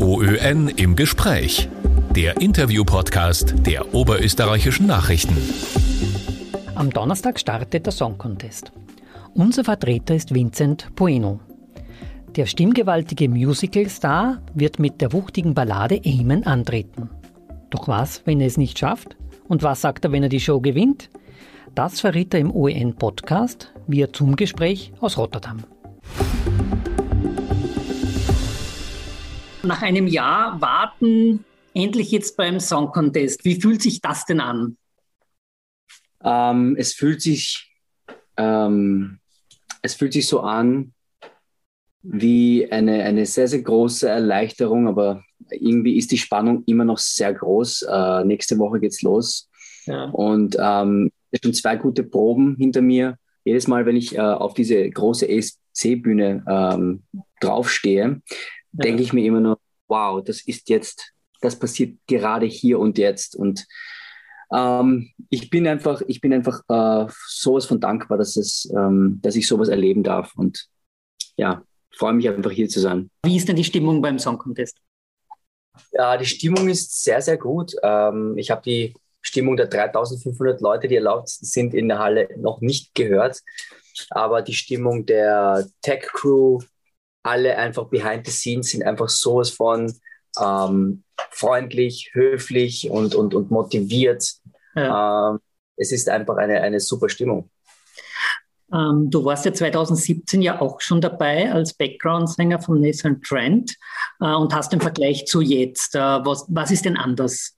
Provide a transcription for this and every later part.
OÖN im Gespräch. Der Interview-Podcast der Oberösterreichischen Nachrichten. Am Donnerstag startet der Song Contest. Unser Vertreter ist Vincent Bueno. Der stimmgewaltige Musical-Star wird mit der wuchtigen Ballade Amen antreten. Doch was, wenn er es nicht schafft? Und was sagt er, wenn er die Show gewinnt? Das verriet er im OEN-Podcast via Zum-Gespräch aus Rotterdam. Nach einem Jahr warten, endlich jetzt beim Song Contest. Wie fühlt sich das denn an? Ähm, es fühlt sich, ähm, es fühlt sich so an wie eine, eine sehr, sehr große Erleichterung, aber irgendwie ist die Spannung immer noch sehr groß. Äh, nächste Woche geht's los. Ja. Und ähm, schon zwei gute Proben hinter mir. Jedes Mal, wenn ich äh, auf diese große ESC-Bühne ähm, draufstehe, ja. denke ich mir immer nur, wow, das ist jetzt, das passiert gerade hier und jetzt. Und ähm, ich bin einfach, ich bin einfach äh, sowas von dankbar, dass, es, ähm, dass ich sowas erleben darf. Und ja, freue mich einfach hier zu sein. Wie ist denn die Stimmung beim Song Contest? Ja, die Stimmung ist sehr, sehr gut. Ähm, ich habe die Stimmung der 3500 Leute, die erlaubt sind in der Halle, noch nicht gehört. Aber die Stimmung der Tech Crew, alle einfach behind the scenes sind einfach sowas von ähm, freundlich, höflich und, und, und motiviert. Ja. Ähm, es ist einfach eine, eine super Stimmung. Ähm, du warst ja 2017 ja auch schon dabei als Background-Sänger von Nathan Trent äh, und hast den Vergleich zu jetzt. Äh, was, was ist denn anders?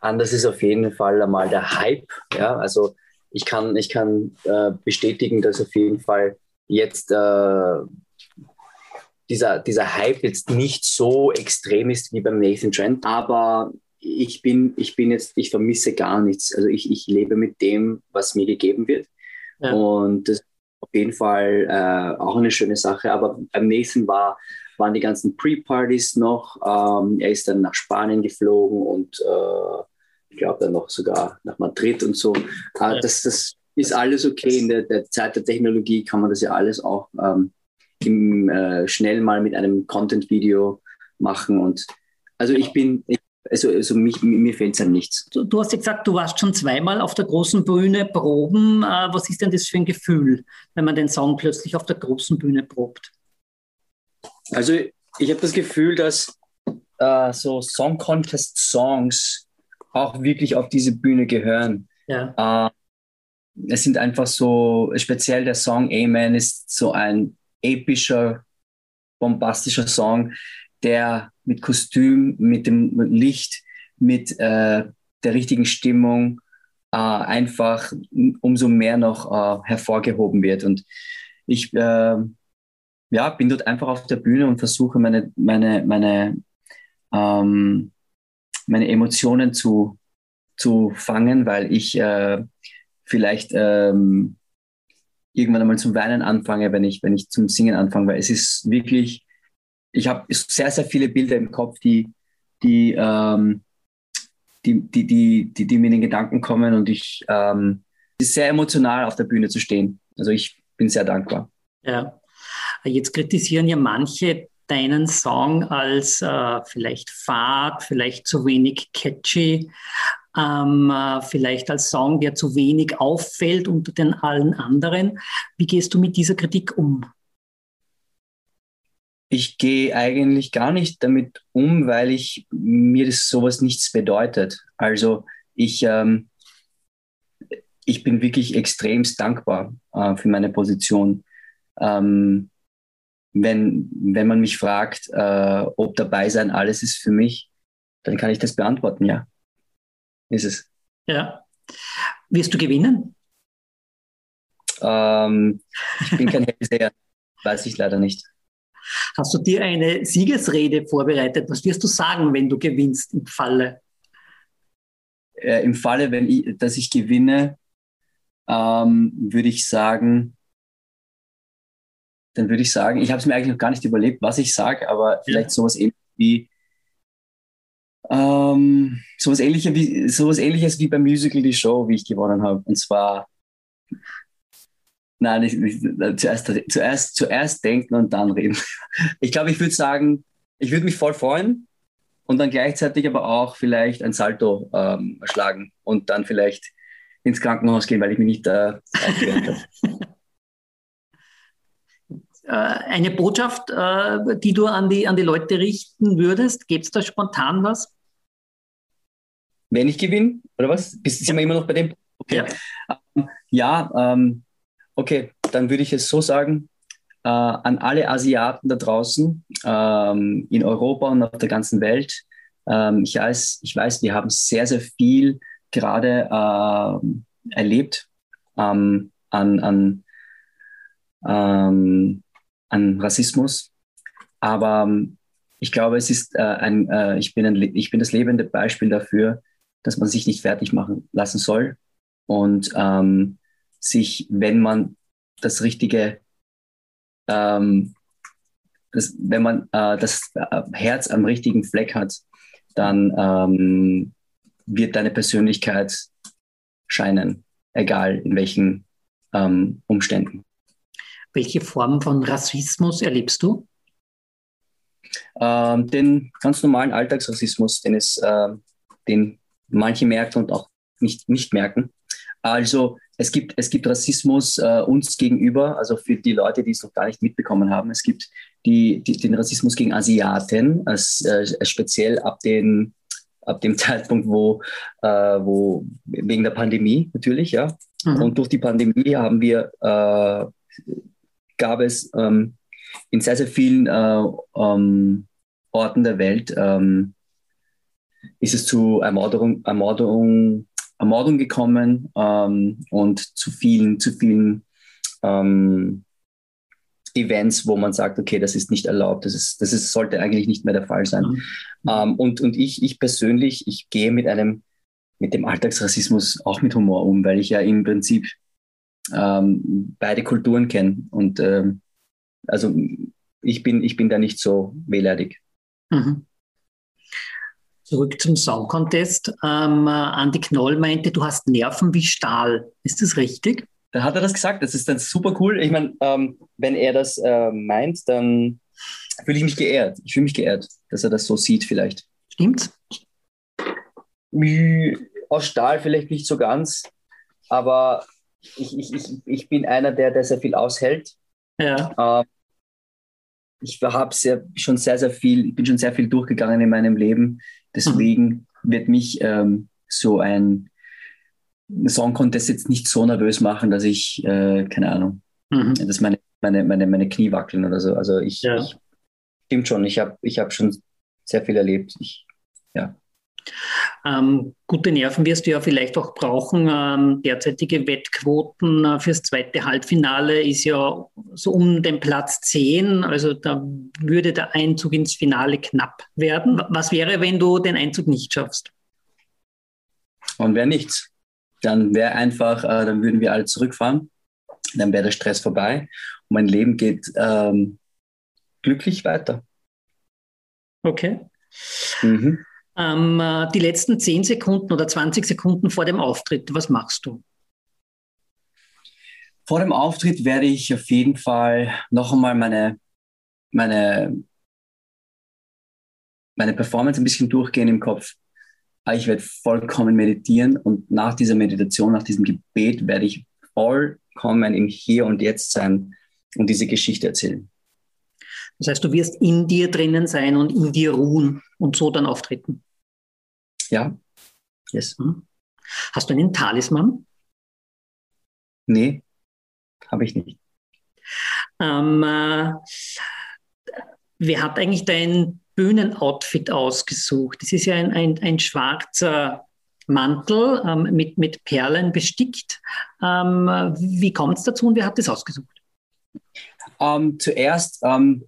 Anders ist auf jeden Fall einmal der Hype. Ja? Also ich kann, ich kann äh, bestätigen, dass auf jeden Fall jetzt äh, dieser, dieser Hype jetzt nicht so extrem ist wie beim Nathan Trent, aber ich bin, ich bin jetzt, ich vermisse gar nichts. Also ich, ich lebe mit dem, was mir gegeben wird. Ja. Und das ist auf jeden Fall äh, auch eine schöne Sache. Aber beim Nathan war, waren die ganzen Pre-Partys noch. Ähm, er ist dann nach Spanien geflogen und äh, ich glaube dann noch sogar nach Madrid und so. Äh, ja. das, das ist alles okay. In der, der, Zeit der Technologie kann man das ja alles auch ähm, im, äh, schnell mal mit einem Content-Video machen. Und also ich bin, ich, also, also mich, mir fehlt es an nichts. Du, du, hast ja gesagt, du warst schon zweimal auf der großen Bühne proben. Äh, was ist denn das für ein Gefühl, wenn man den Song plötzlich auf der großen Bühne probt? Also ich habe das Gefühl, dass äh, so Song Contest Songs auch wirklich auf diese Bühne gehören. Ja. Äh, es sind einfach so, speziell der Song Amen ist so ein epischer, bombastischer Song, der mit Kostüm, mit dem Licht, mit äh, der richtigen Stimmung äh, einfach umso mehr noch äh, hervorgehoben wird. Und ich äh, ja, bin dort einfach auf der Bühne und versuche meine, meine, meine, ähm, meine Emotionen zu, zu fangen, weil ich äh, vielleicht ähm, irgendwann einmal zum Weinen anfange, wenn ich, wenn ich zum Singen anfange, weil es ist wirklich, ich habe sehr, sehr viele Bilder im Kopf, die, die, ähm, die, die, die, die, die, mir in den Gedanken kommen und ich, ähm, ist sehr emotional auf der Bühne zu stehen. Also ich bin sehr dankbar. Ja, jetzt kritisieren ja manche deinen Song als äh, vielleicht fad, vielleicht zu wenig catchy ähm, äh, vielleicht als Song, der zu wenig auffällt unter den allen anderen. Wie gehst du mit dieser Kritik um? Ich gehe eigentlich gar nicht damit um, weil ich mir das sowas nichts bedeutet. Also ich, ähm, ich bin wirklich extremst dankbar äh, für meine Position. Ähm, wenn, wenn man mich fragt, äh, ob dabei sein alles ist für mich, dann kann ich das beantworten, ja ist es. Ja. Wirst du gewinnen? Ähm, ich bin kein Hellseher, weiß ich leider nicht. Hast du dir eine Siegesrede vorbereitet? Was wirst du sagen, wenn du gewinnst im Falle? Äh, Im Falle, wenn ich, dass ich gewinne, ähm, würde ich sagen, dann würde ich sagen, ich habe es mir eigentlich noch gar nicht überlegt, was ich sage, aber vielleicht sowas ähnliches wie ähm, sowas, ähnliches wie, sowas ähnliches wie beim Musical Die Show, wie ich gewonnen habe. Und zwar, nein, nicht, nicht, zuerst, zuerst, zuerst denken und dann reden. Ich glaube, ich würde sagen, ich würde mich voll freuen und dann gleichzeitig aber auch vielleicht ein Salto ähm, schlagen und dann vielleicht ins Krankenhaus gehen, weil ich mich nicht äh, aufgewärmt habe. Äh, eine Botschaft, äh, die du an die, an die Leute richten würdest? Gibt es da spontan was? Wenn ich gewinne, oder was? Sind wir immer noch bei dem? Okay. Ja, ähm, ja ähm, okay, dann würde ich es so sagen, äh, an alle Asiaten da draußen, ähm, in Europa und auf der ganzen Welt. Ähm, ich, weiß, ich weiß, wir haben sehr, sehr viel gerade äh, erlebt ähm, an, an ähm, an Rassismus. Aber ich glaube, es ist äh, ein, äh, ich, bin ein, ich bin das lebende Beispiel dafür, dass man sich nicht fertig machen lassen soll und ähm, sich, wenn man das richtige, ähm, das, wenn man äh, das äh, Herz am richtigen Fleck hat, dann ähm, wird deine Persönlichkeit scheinen, egal in welchen ähm, Umständen. Welche Form von Rassismus erlebst du? Ähm, den ganz normalen Alltagsrassismus, den, es, äh, den manche merken und auch nicht, nicht merken. Also es gibt, es gibt Rassismus äh, uns gegenüber, also für die Leute, die es noch gar nicht mitbekommen haben. Es gibt die, die den Rassismus gegen Asiaten, als, äh, speziell ab, den, ab dem Zeitpunkt, wo, äh, wo wegen der Pandemie natürlich, ja. Mhm. Und durch die Pandemie haben wir äh, gab es ähm, in sehr, sehr vielen äh, ähm, Orten der Welt ähm, ist es zu Ermordung, Ermordung, Ermordung gekommen ähm, und zu vielen, zu vielen ähm, Events, wo man sagt, okay, das ist nicht erlaubt, das, ist, das ist, sollte eigentlich nicht mehr der Fall sein. Mhm. Ähm, und und ich, ich persönlich, ich gehe mit einem, mit dem Alltagsrassismus auch mit Humor um, weil ich ja im Prinzip ähm, beide Kulturen kennen. Und ähm, also ich bin, ich bin da nicht so wehleidig. Mhm. Zurück zum Song Contest. Ähm, Andi Knoll meinte, du hast Nerven wie Stahl. Ist das richtig? Da hat er das gesagt. Das ist dann super cool. Ich meine, ähm, wenn er das äh, meint, dann fühle ich mich geehrt. Ich fühle mich geehrt, dass er das so sieht vielleicht. Stimmt's? Aus Stahl vielleicht nicht so ganz, aber ich, ich, ich, ich bin einer, der, der sehr viel aushält. Ja. Äh, ich habe sehr, schon sehr, sehr viel, ich bin schon sehr viel durchgegangen in meinem Leben. Deswegen mhm. wird mich ähm, so ein Song Contest jetzt nicht so nervös machen, dass ich, äh, keine Ahnung, mhm. dass meine, meine, meine, meine Knie wackeln oder so. Also ich, ja. ich stimmt schon, ich habe ich hab schon sehr viel erlebt. Ich, ja. Ähm, gute Nerven wirst du ja vielleicht auch brauchen. Ähm, derzeitige Wettquoten äh, fürs zweite Halbfinale ist ja so um den Platz 10. Also da würde der Einzug ins Finale knapp werden. Was wäre, wenn du den Einzug nicht schaffst? Und wäre nichts. Dann wäre einfach, äh, dann würden wir alle zurückfahren. Dann wäre der Stress vorbei. Und mein Leben geht ähm, glücklich weiter. Okay. Mhm ähm, äh, die letzten 10 Sekunden oder 20 Sekunden vor dem Auftritt, was machst du? Vor dem Auftritt werde ich auf jeden Fall noch einmal meine, meine, meine Performance ein bisschen durchgehen im Kopf. Ich werde vollkommen meditieren und nach dieser Meditation, nach diesem Gebet werde ich vollkommen im Hier und Jetzt sein und diese Geschichte erzählen. Das heißt, du wirst in dir drinnen sein und in dir ruhen und so dann auftreten. Ja. Yes. Mhm. Hast du einen Talisman? Nee, habe ich nicht. Ähm, äh, wer hat eigentlich dein Bühnenoutfit ausgesucht? Das ist ja ein, ein, ein schwarzer Mantel ähm, mit, mit Perlen bestickt. Ähm, wie kommt es dazu und wer hat das ausgesucht? Ähm, zuerst ähm,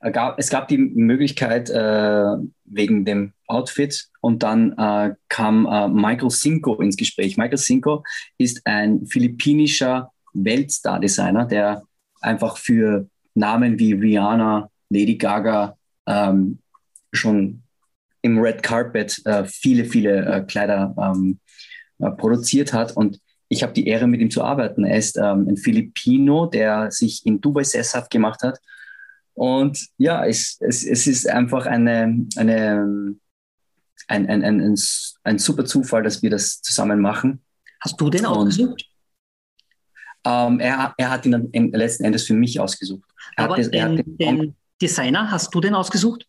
gab, es gab die Möglichkeit, äh, wegen dem Outfit und dann äh, kam äh, Michael Cinco ins Gespräch. Michael Cinco ist ein philippinischer Weltstar-Designer, der einfach für Namen wie Rihanna, Lady Gaga ähm, schon im Red Carpet äh, viele, viele äh, Kleider ähm, äh, produziert hat und ich habe die Ehre, mit ihm zu arbeiten. Er ist ähm, ein Filipino, der sich in Dubai sesshaft gemacht hat Und ja, es, es, es ist einfach eine, eine, ein, ein, ein, ein, super Zufall, dass wir das zusammen machen. Hast du den ausgesucht? Ähm, er, er hat ihn dann letzten Endes für mich ausgesucht. Er Aber das, den, den, den, Designer, hast du den ausgesucht?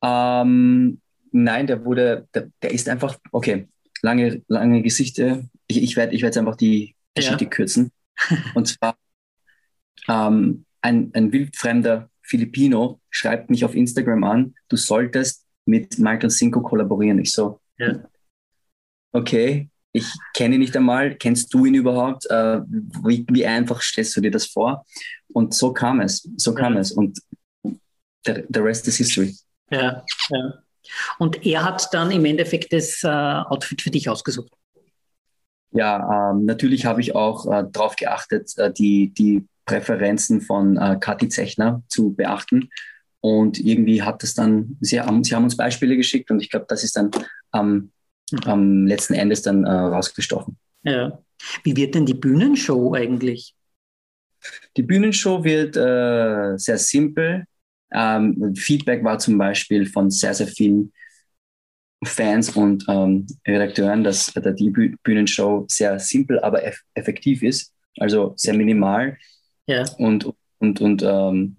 Ähm, nein, der wurde, der, der, ist einfach, okay, lange, lange Geschichte. Ich, ich werde ich werd einfach die Geschichte ja. kürzen. Und zwar ähm, ein, ein wildfremder Filipino schreibt mich auf Instagram an, du solltest mit Michael Cinco kollaborieren. Ich so, ja. okay, ich kenne ihn nicht einmal, kennst du ihn überhaupt? Äh, wie, wie, einfach stellst du dir das vor? Und so kam es, so kam ja. es und the, the rest is history. Ja, ja. Und er hat dann im Endeffekt das äh, Outfit für dich ausgesucht. Ja, ähm, natürlich habe ich auch äh, darauf geachtet, äh, die, die Präferenzen von äh, Kathi Zechner zu beachten. Und irgendwie hat es dann, sie haben, sie haben uns Beispiele geschickt und ich glaube, das ist dann am, am letzten Endes dann äh, rausgestochen. Ja. Wie wird denn die Bühnenshow eigentlich? Die Bühnenshow wird äh, sehr simpel. Ähm, Feedback war zum Beispiel von sehr, sehr vielen Fans und ähm, Redakteuren, dass äh, die Bühnenshow sehr simpel, aber eff effektiv ist. Also sehr minimal. Ja. Und, und, und ähm,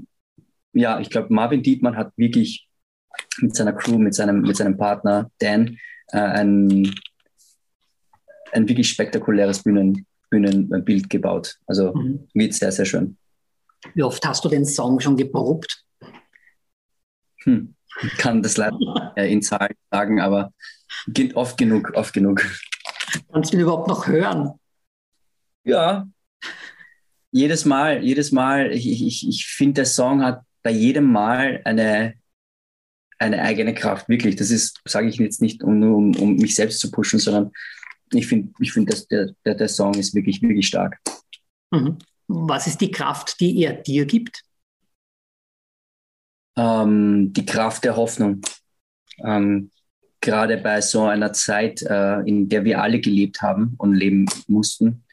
ja, ich glaube, Marvin Dietmann hat wirklich mit seiner Crew, mit seinem, mit seinem Partner Dan äh, ein, ein wirklich spektakuläres Bühnen, Bühnenbild gebaut. Also mhm. wird sehr, sehr schön. Wie oft hast du den Song schon geprobt? Hm. Ich kann das leider in Zahlen sagen, aber oft genug, oft genug. Kannst du ihn überhaupt noch hören? Ja, jedes Mal, jedes Mal. Ich, ich, ich finde, der Song hat bei jedem Mal eine, eine eigene Kraft, wirklich. Das ist, sage ich jetzt nicht, um, um, um mich selbst zu pushen, sondern ich finde, ich find, der, der, der Song ist wirklich, wirklich stark. Mhm. Was ist die Kraft, die er dir gibt? Ähm, die Kraft der Hoffnung. Ähm, gerade bei so einer Zeit, äh, in der wir alle gelebt haben und leben mussten.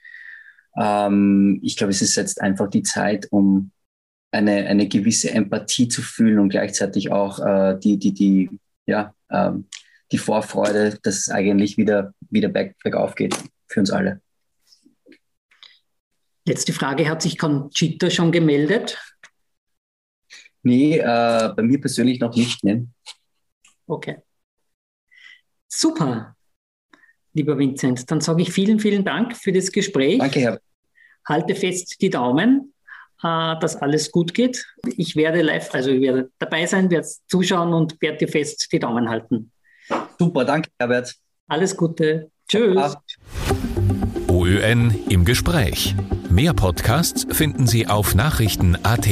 Ähm, ich glaube, es ist jetzt einfach die Zeit, um eine, eine gewisse Empathie zu fühlen und gleichzeitig auch äh, die, die, die, ja, ähm, die Vorfreude, dass es eigentlich wieder, wieder back, bergauf geht für uns alle. Letzte Frage, hat sich Conchita schon gemeldet? Nee, äh, bei mir persönlich noch nicht. Ne? Okay. Super, lieber Vincent. Dann sage ich vielen, vielen Dank für das Gespräch. Danke, Herr. Halte fest die Daumen äh, dass alles gut geht. Ich werde live, also ich werde dabei sein, werde zuschauen und werde dir fest die Daumen halten. Super, danke, Herbert. Alles Gute. Tschüss. OÖN im Gespräch. Mehr Podcasts finden Sie auf Nachrichten.at.